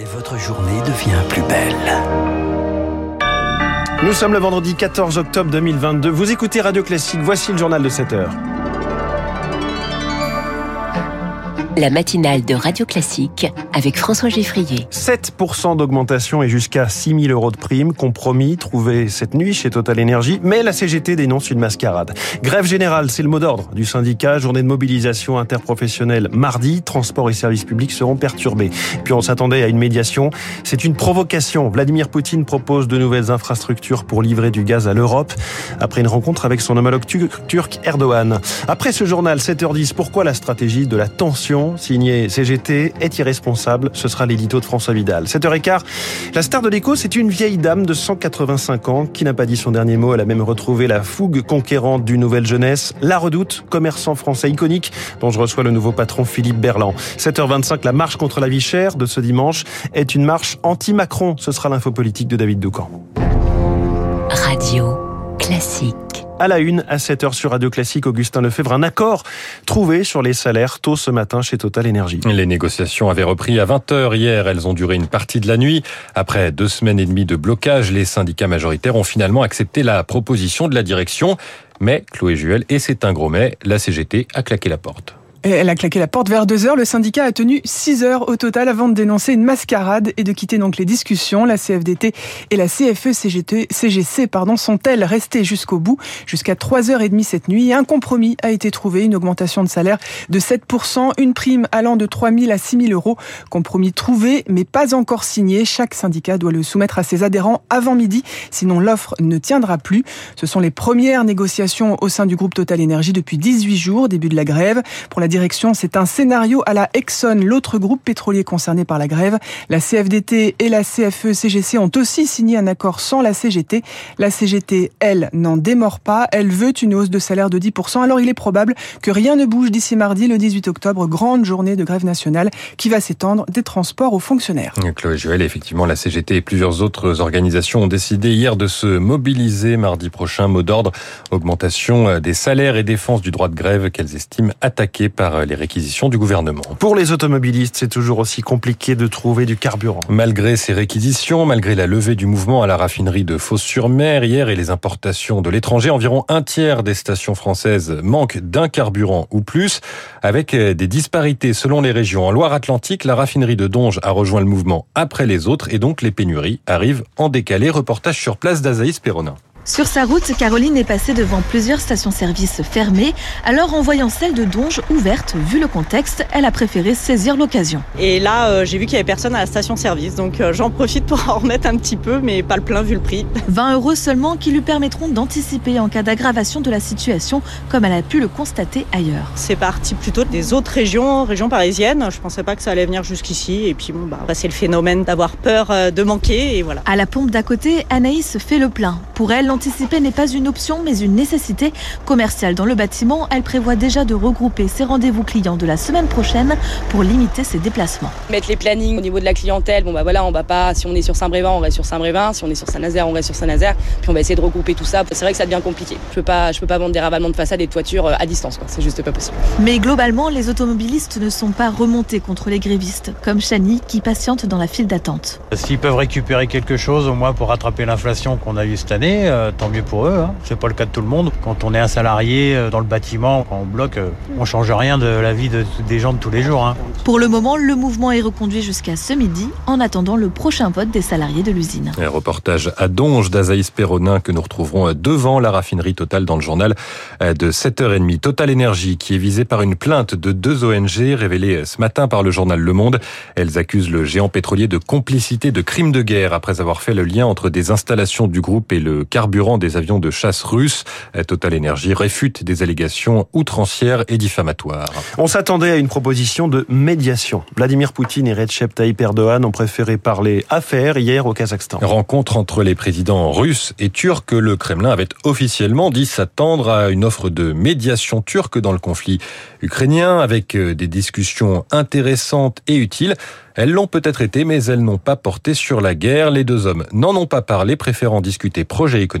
Et votre journée devient plus belle. Nous sommes le vendredi 14 octobre 2022. Vous écoutez Radio Classique. Voici le journal de 7 heures. La matinale de Radio Classique avec François Geffrier. 7% d'augmentation et jusqu'à 6 000 euros de prime, compromis trouvé cette nuit chez Total Energy, mais la CGT dénonce une mascarade. Grève générale, c'est le mot d'ordre du syndicat. Journée de mobilisation interprofessionnelle mardi. Transport et services publics seront perturbés. Puis on s'attendait à une médiation. C'est une provocation. Vladimir Poutine propose de nouvelles infrastructures pour livrer du gaz à l'Europe après une rencontre avec son homologue turc Erdogan. Après ce journal, 7h10, pourquoi la stratégie de la tension signé CGT, est irresponsable. Ce sera l'édito de François Vidal. 7h15, la star de l'écho, c'est une vieille dame de 185 ans qui n'a pas dit son dernier mot. Elle a même retrouvé la fougue conquérante du Nouvelle Jeunesse. La Redoute, commerçant français iconique, dont je reçois le nouveau patron Philippe Berland. 7h25, la marche contre la vie chère de ce dimanche est une marche anti-Macron. Ce sera l'info politique de David Doucan. Radio classique. À la une, à 7h sur Radio Classique, Augustin Lefebvre, un accord trouvé sur les salaires tôt ce matin chez Total Energy. Les négociations avaient repris à 20h hier. Elles ont duré une partie de la nuit. Après deux semaines et demie de blocage, les syndicats majoritaires ont finalement accepté la proposition de la direction. Mais, Chloé Juel, et c'est un gros mais, la CGT a claqué la porte. Elle a claqué la porte vers 2 heures. Le syndicat a tenu 6 heures au total avant de dénoncer une mascarade et de quitter donc les discussions. La CFDT et la CFE CGT, CGC pardon, sont-elles restées jusqu'au bout, jusqu'à 3h30 cette nuit. un compromis a été trouvé, une augmentation de salaire de 7%, une prime allant de 3 000 à 6 000 euros. Compromis trouvé, mais pas encore signé. Chaque syndicat doit le soumettre à ses adhérents avant midi, sinon l'offre ne tiendra plus. Ce sont les premières négociations au sein du groupe Total Énergie depuis 18 jours, début de la grève. Pour la direction, c'est un scénario à la Exxon, l'autre groupe pétrolier concerné par la grève. La CFDT et la CFE-CGC ont aussi signé un accord sans la CGT. La CGT, elle, n'en démord pas. Elle veut une hausse de salaire de 10%. Alors il est probable que rien ne bouge d'ici mardi, le 18 octobre, grande journée de grève nationale qui va s'étendre des transports aux fonctionnaires. Chloé Joël, effectivement, la CGT et plusieurs autres organisations ont décidé hier de se mobiliser mardi prochain. Mot d'ordre, augmentation des salaires et défense du droit de grève qu'elles estiment attaqué par les réquisitions du gouvernement. Pour les automobilistes, c'est toujours aussi compliqué de trouver du carburant. Malgré ces réquisitions, malgré la levée du mouvement à la raffinerie de Fos-sur-Mer hier et les importations de l'étranger, environ un tiers des stations françaises manquent d'un carburant ou plus, avec des disparités selon les régions. En Loire-Atlantique, la raffinerie de Donge a rejoint le mouvement après les autres et donc les pénuries arrivent en décalé. Reportage sur place d'Azaïs Perronin. Sur sa route, Caroline est passée devant plusieurs stations-service fermées. Alors, en voyant celle de Donge ouverte, vu le contexte, elle a préféré saisir l'occasion. Et là, euh, j'ai vu qu'il y avait personne à la station-service, donc euh, j'en profite pour en remettre un petit peu, mais pas le plein vu le prix. 20 euros seulement qui lui permettront d'anticiper en cas d'aggravation de la situation, comme elle a pu le constater ailleurs. C'est parti plutôt des autres régions, régions parisiennes. Je pensais pas que ça allait venir jusqu'ici, et puis bon, bah, c'est le phénomène d'avoir peur euh, de manquer, et voilà. À la pompe d'à côté, Anaïs fait le plein. Pour elle, Anticiper n'est pas une option mais une nécessité commerciale. Dans le bâtiment, elle prévoit déjà de regrouper ses rendez-vous clients de la semaine prochaine pour limiter ses déplacements. Mettre les plannings au niveau de la clientèle, bon bah voilà, on va pas, si on est sur Saint-Brévin, on reste sur Saint-Brévin, si on est sur Saint-Nazaire, on reste sur Saint-Nazaire, puis on va essayer de regrouper tout ça. C'est vrai que ça devient compliqué. Je peux pas, je peux pas vendre des ravalements de façade et de toiture euh, à distance, c'est juste pas possible. Mais globalement, les automobilistes ne sont pas remontés contre les grévistes, comme Chani qui patiente dans la file d'attente. S'ils peuvent récupérer quelque chose au moins pour rattraper l'inflation qu'on a eue cette année, euh, tant mieux pour eux. Hein. C'est pas le cas de tout le monde. Quand on est un salarié euh, dans le bâtiment, quand on bloque, euh, on change rien de la vie de, des gens de tous les jours. Hein. Pour le moment, le mouvement est reconduit jusqu'à ce midi, en attendant le prochain vote des salariés de l'usine. Un reportage à Donge d'Azaïs Perronin que nous retrouverons devant la raffinerie Total dans le journal de 7h30. Total Énergie qui est visée par une plainte de deux ONG révélée ce matin par le journal Le Monde. Elles accusent le géant pétrolier de complicité de crimes de guerre après avoir fait le lien entre des installations du groupe et le carburant des avions de chasse russes. Total Energy réfute des allégations outrancières et diffamatoires. On s'attendait à une proposition de médiation. Vladimir Poutine et Recep Tayyip Erdogan ont préféré parler affaires hier au Kazakhstan. Rencontre entre les présidents russes et turcs. Le Kremlin avait officiellement dit s'attendre à une offre de médiation turque dans le conflit ukrainien avec des discussions intéressantes et utiles. Elles l'ont peut-être été, mais elles n'ont pas porté sur la guerre. Les deux hommes n'en ont pas parlé, préférant discuter projet économique.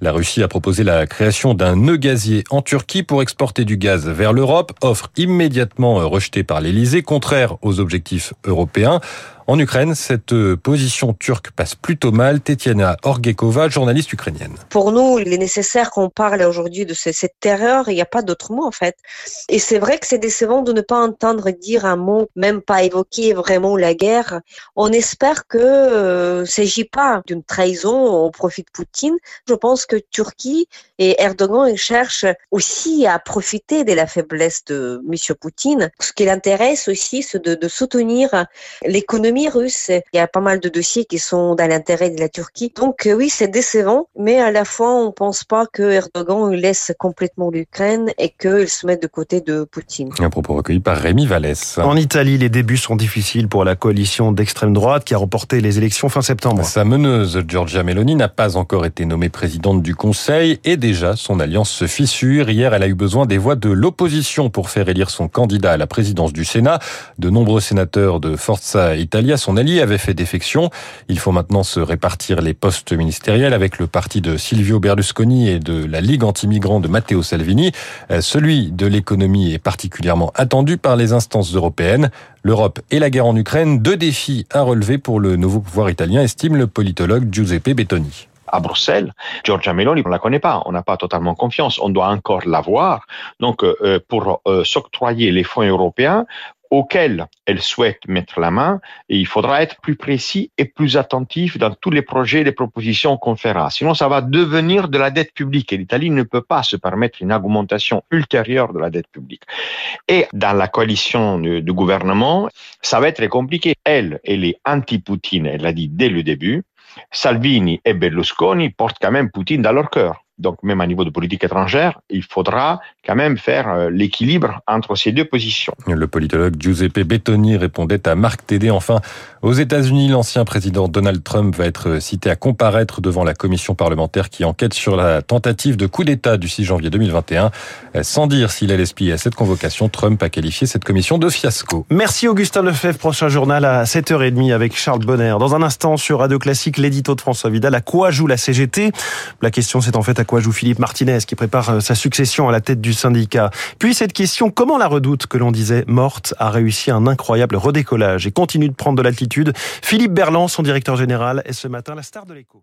La Russie a proposé la création d'un nœud gazier en Turquie pour exporter du gaz vers l'Europe, offre immédiatement rejetée par l'Elysée, contraire aux objectifs européens. En Ukraine, cette position turque passe plutôt mal. Tetiana Orgekova, journaliste ukrainienne. Pour nous, il est nécessaire qu'on parle aujourd'hui de cette terreur. Il n'y a pas d'autre mot en fait. Et c'est vrai que c'est décevant de ne pas entendre dire un mot, même pas évoquer vraiment la guerre. On espère que euh, s'agit pas d'une trahison au profit de Poutine. Je pense que Turquie et Erdogan cherchent aussi à profiter de la faiblesse de M. Poutine. Ce qui l'intéresse aussi, c'est de soutenir l'économie russe. Il y a pas mal de dossiers qui sont dans l'intérêt de la Turquie. Donc euh, oui, c'est décevant, mais à la fois, on pense pas que Erdogan laisse complètement l'Ukraine et qu'il se mette de côté de Poutine. Un propos recueilli par Rémi Vallès. En Italie, les débuts sont difficiles pour la coalition d'extrême droite qui a remporté les élections fin septembre. Sa meneuse, Giorgia Meloni, n'a pas encore été nommée présidente du Conseil et déjà son alliance se fissure. Hier, elle a eu besoin des voix de l'opposition pour faire élire son candidat à la présidence du Sénat. De nombreux sénateurs de Forza Son allié, avaient fait défection. Il faut maintenant se répartir les postes ministériels avec le parti de Silvio Berlusconi et de la Ligue anti-migrants de Matteo Salvini. Euh, celui de l'économie est particulièrement attendu par les instances européennes. L'Europe et la guerre en Ukraine, deux défis à relever pour le nouveau pouvoir italien, estime le politologue Giuseppe Bettoni à Bruxelles. Giorgia Meloni, on ne la connaît pas, on n'a pas totalement confiance, on doit encore la voir. Donc, euh, pour euh, s'octroyer les fonds européens, auquel elle souhaite mettre la main et il faudra être plus précis et plus attentif dans tous les projets et les propositions qu'on fera. Sinon, ça va devenir de la dette publique et l'Italie ne peut pas se permettre une augmentation ultérieure de la dette publique. Et dans la coalition du gouvernement, ça va être compliqué. Elle, elle est anti-Poutine, elle l'a dit dès le début. Salvini et Berlusconi portent quand même Poutine dans leur cœur. Donc même à niveau de politique étrangère, il faudra quand même faire euh, l'équilibre entre ces deux positions. Le politologue Giuseppe Bettoni répondait à Marc Tédé. Enfin, aux États-Unis, l'ancien président Donald Trump va être cité à comparaître devant la commission parlementaire qui enquête sur la tentative de coup d'État du 6 janvier 2021. Sans dire s'il allait espier à cette convocation, Trump a qualifié cette commission de fiasco. Merci Augustin Lefebvre. Prochain journal à 7h30 avec Charles Bonner. Dans un instant sur Radio Classique, l'édito de François Vidal. À quoi joue la CGT La question c'est en fait à quoi joue Philippe Martinez qui prépare euh, sa succession à la tête du syndicat. Puis cette question, comment la redoute que l'on disait morte a réussi un incroyable redécollage et continue de prendre de l'altitude Philippe Berland, son directeur général, est ce matin la star de l'écho.